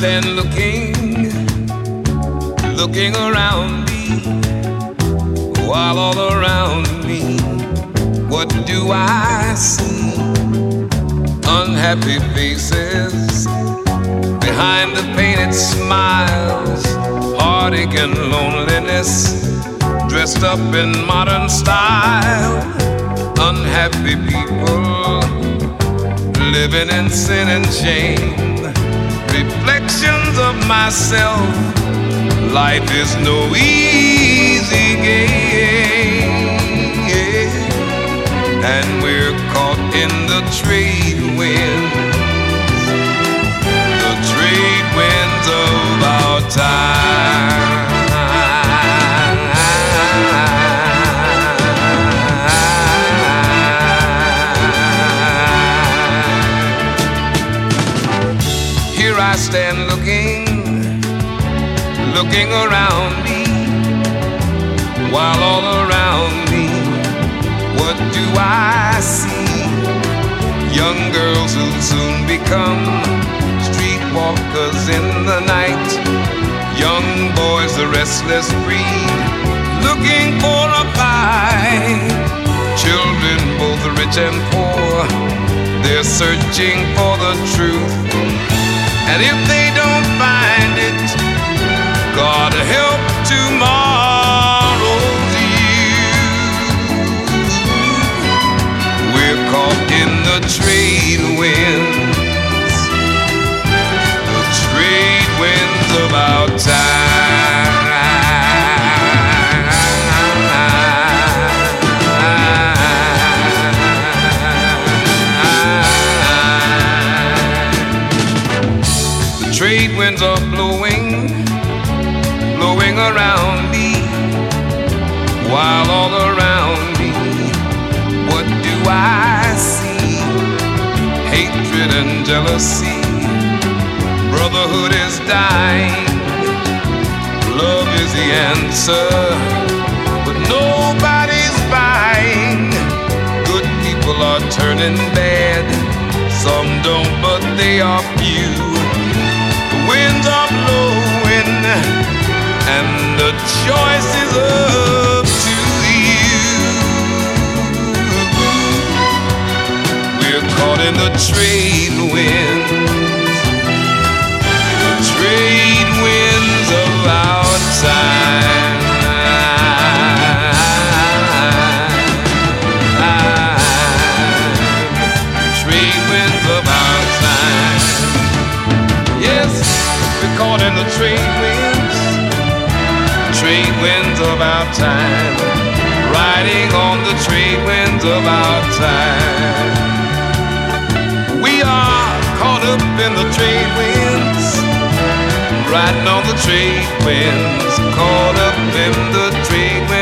Stand looking, looking around me, while all around me, what do I see? Unhappy faces behind the painted smiles, heartache and loneliness, dressed up in modern style. Unhappy people living in sin and shame reflections of myself. Life is no easy game, and we're caught in the trade winds, the trade winds of our time. I stand looking, looking around me, while all around me, what do I see? Young girls who soon become streetwalkers in the night, young boys, the restless breed, looking for a fight. Children, both rich and poor, they're searching for the truth. And if they don't find it, God help tomorrow's you. We're caught in the jealousy, brotherhood is dying, love is the answer, but nobody's buying. Good people are turning bad, some don't, but they are few The winds are blowing, and the choice is up to you. We're caught in the trade trade winds of our time. Trade winds of our time. Yes caught in the trade winds, trade winds of our time, riding on the trade winds of our time. Up in the trade winds, riding on the trade winds, caught up in the trade winds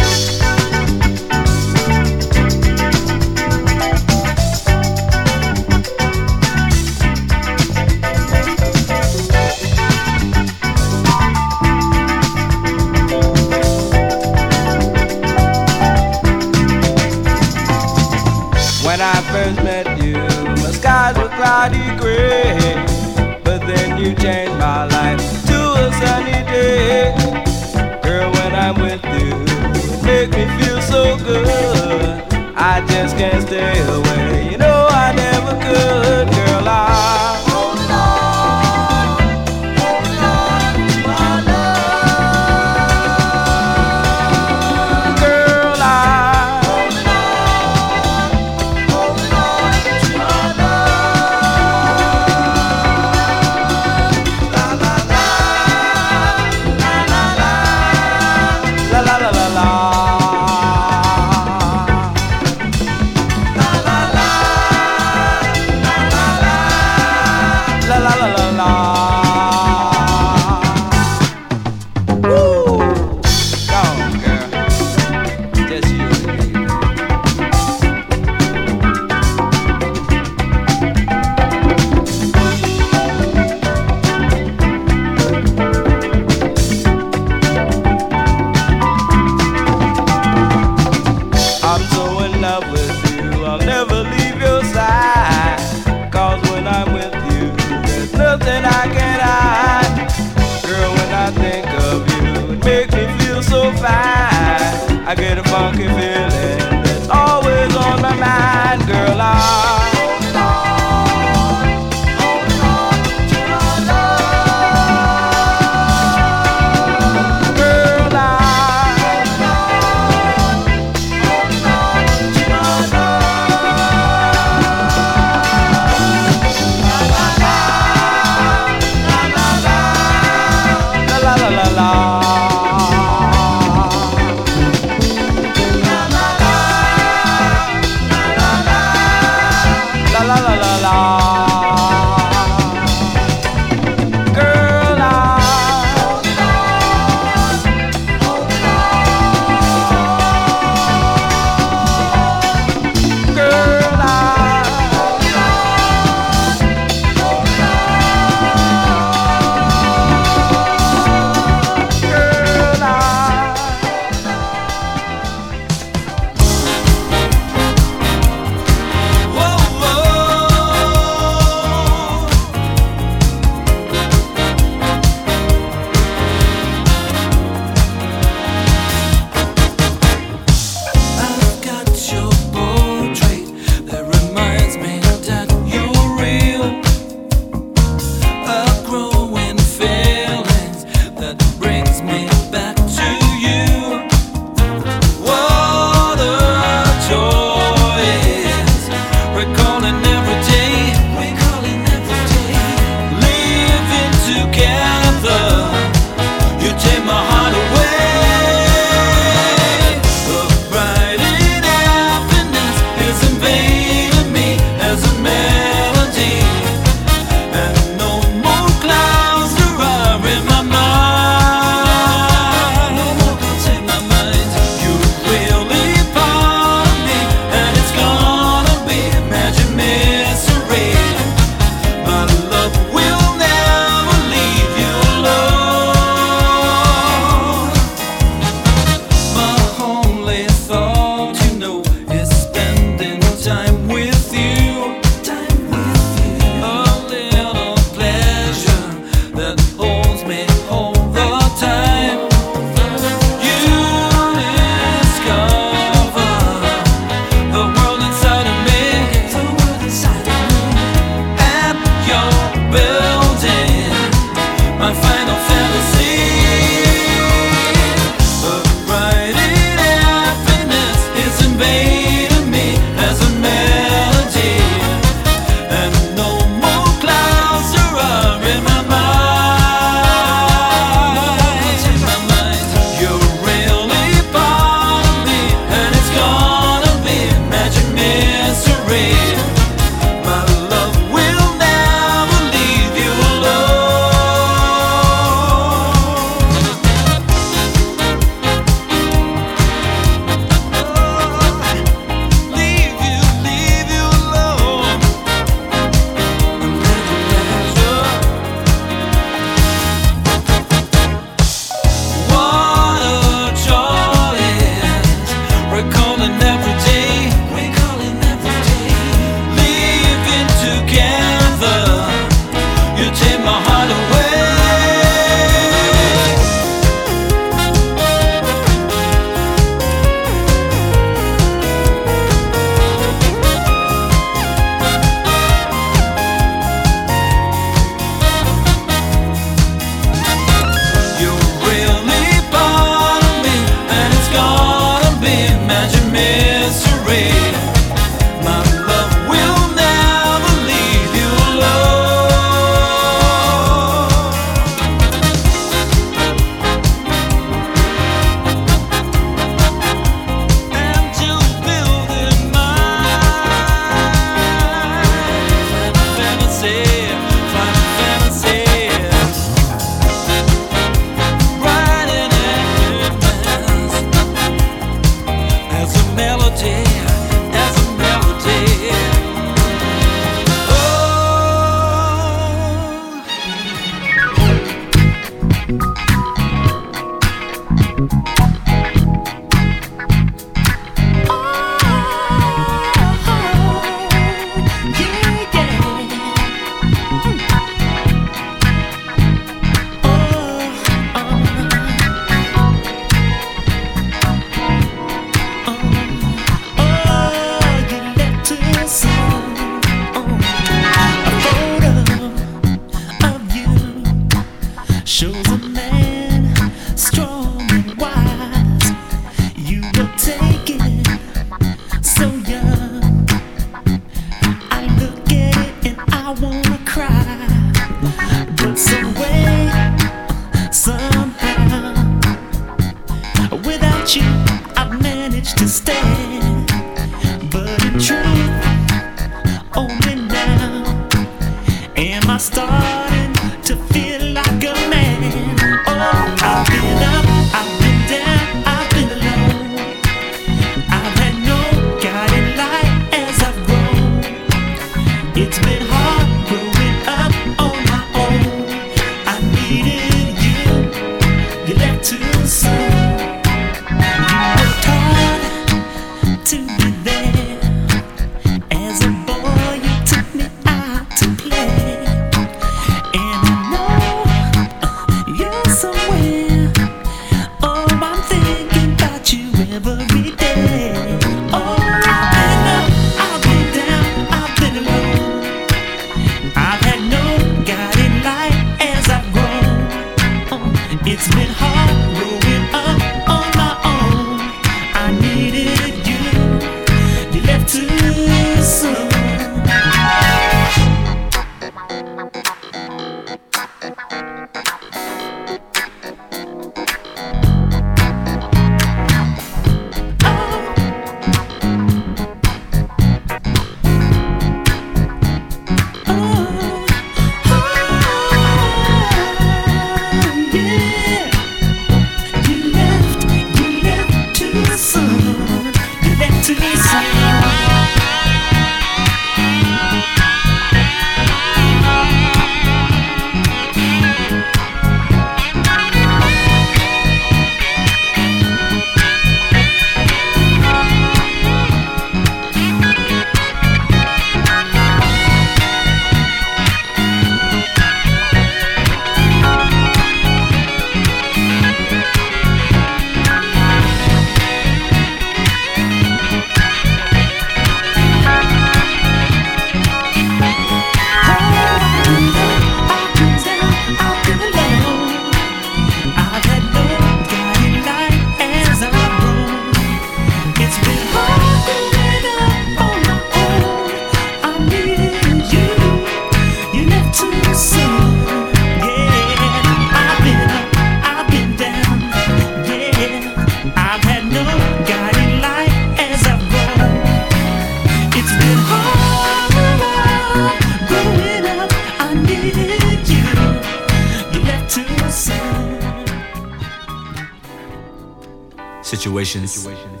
situations.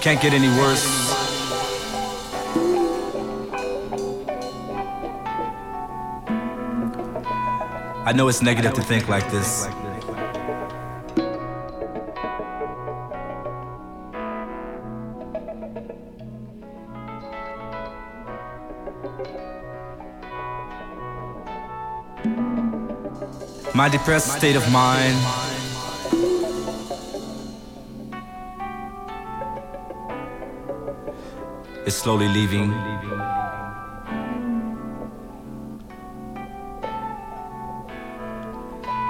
Can't get any worse. I know it's negative to think like this. my depressed state of mind. Is slowly leaving.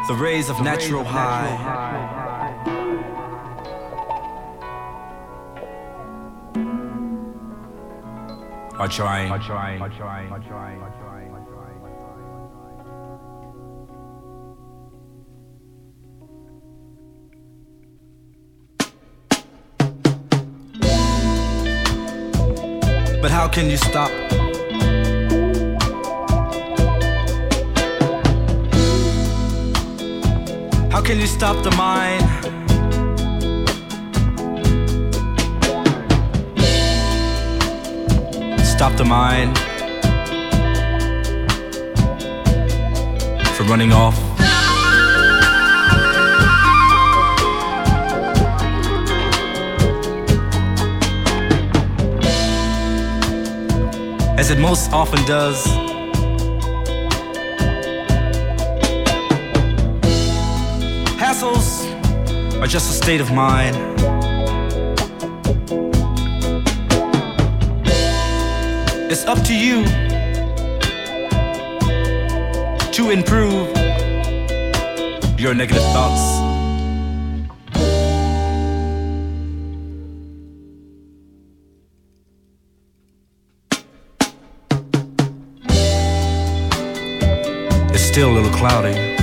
The rays of natural high. Are trying. but how can you stop? How can you stop the mind? Stop the mind from running off. as it most often does. Hassles are just a state of mind. It's up to you to improve your negative thoughts. still a little cloudy.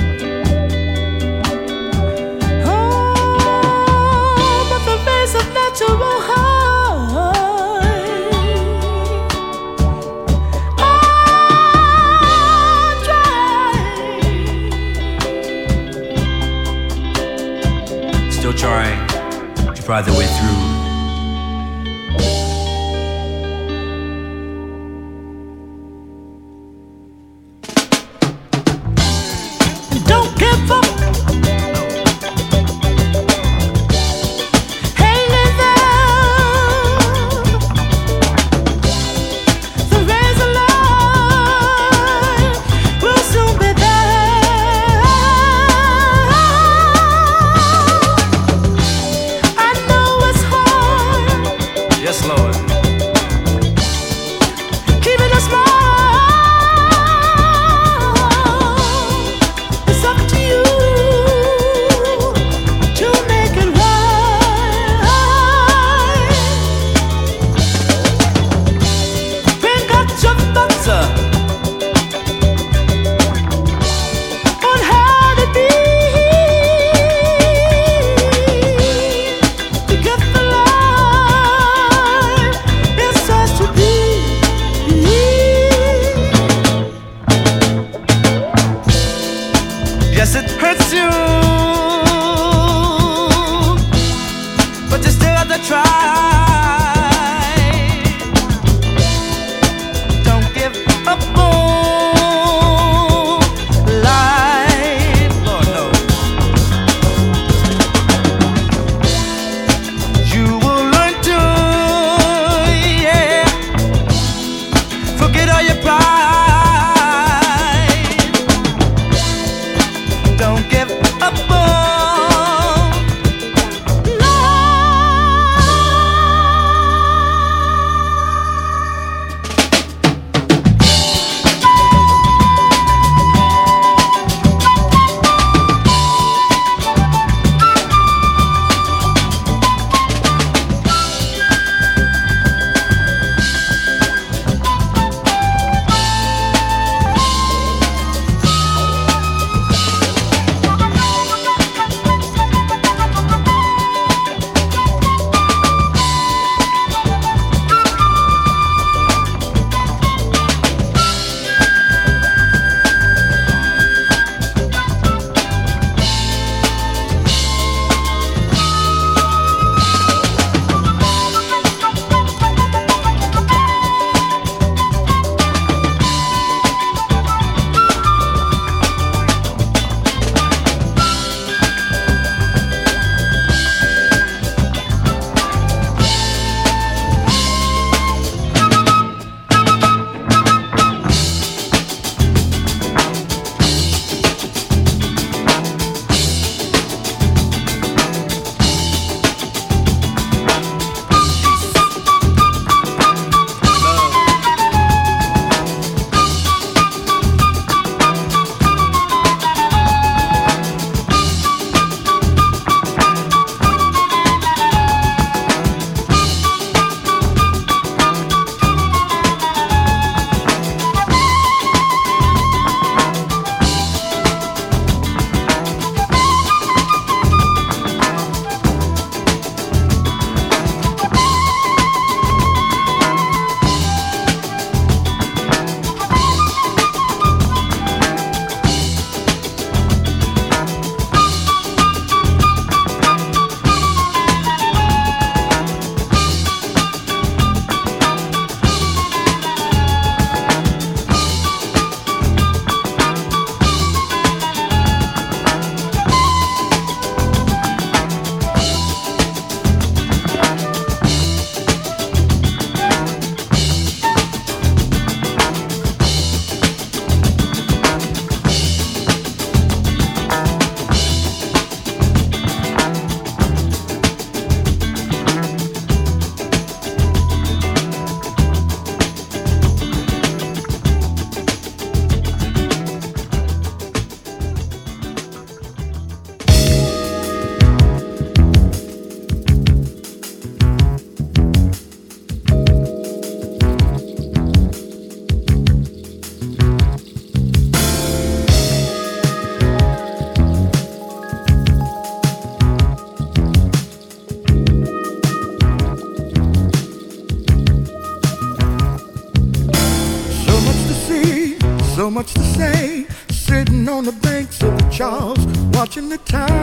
Watching the time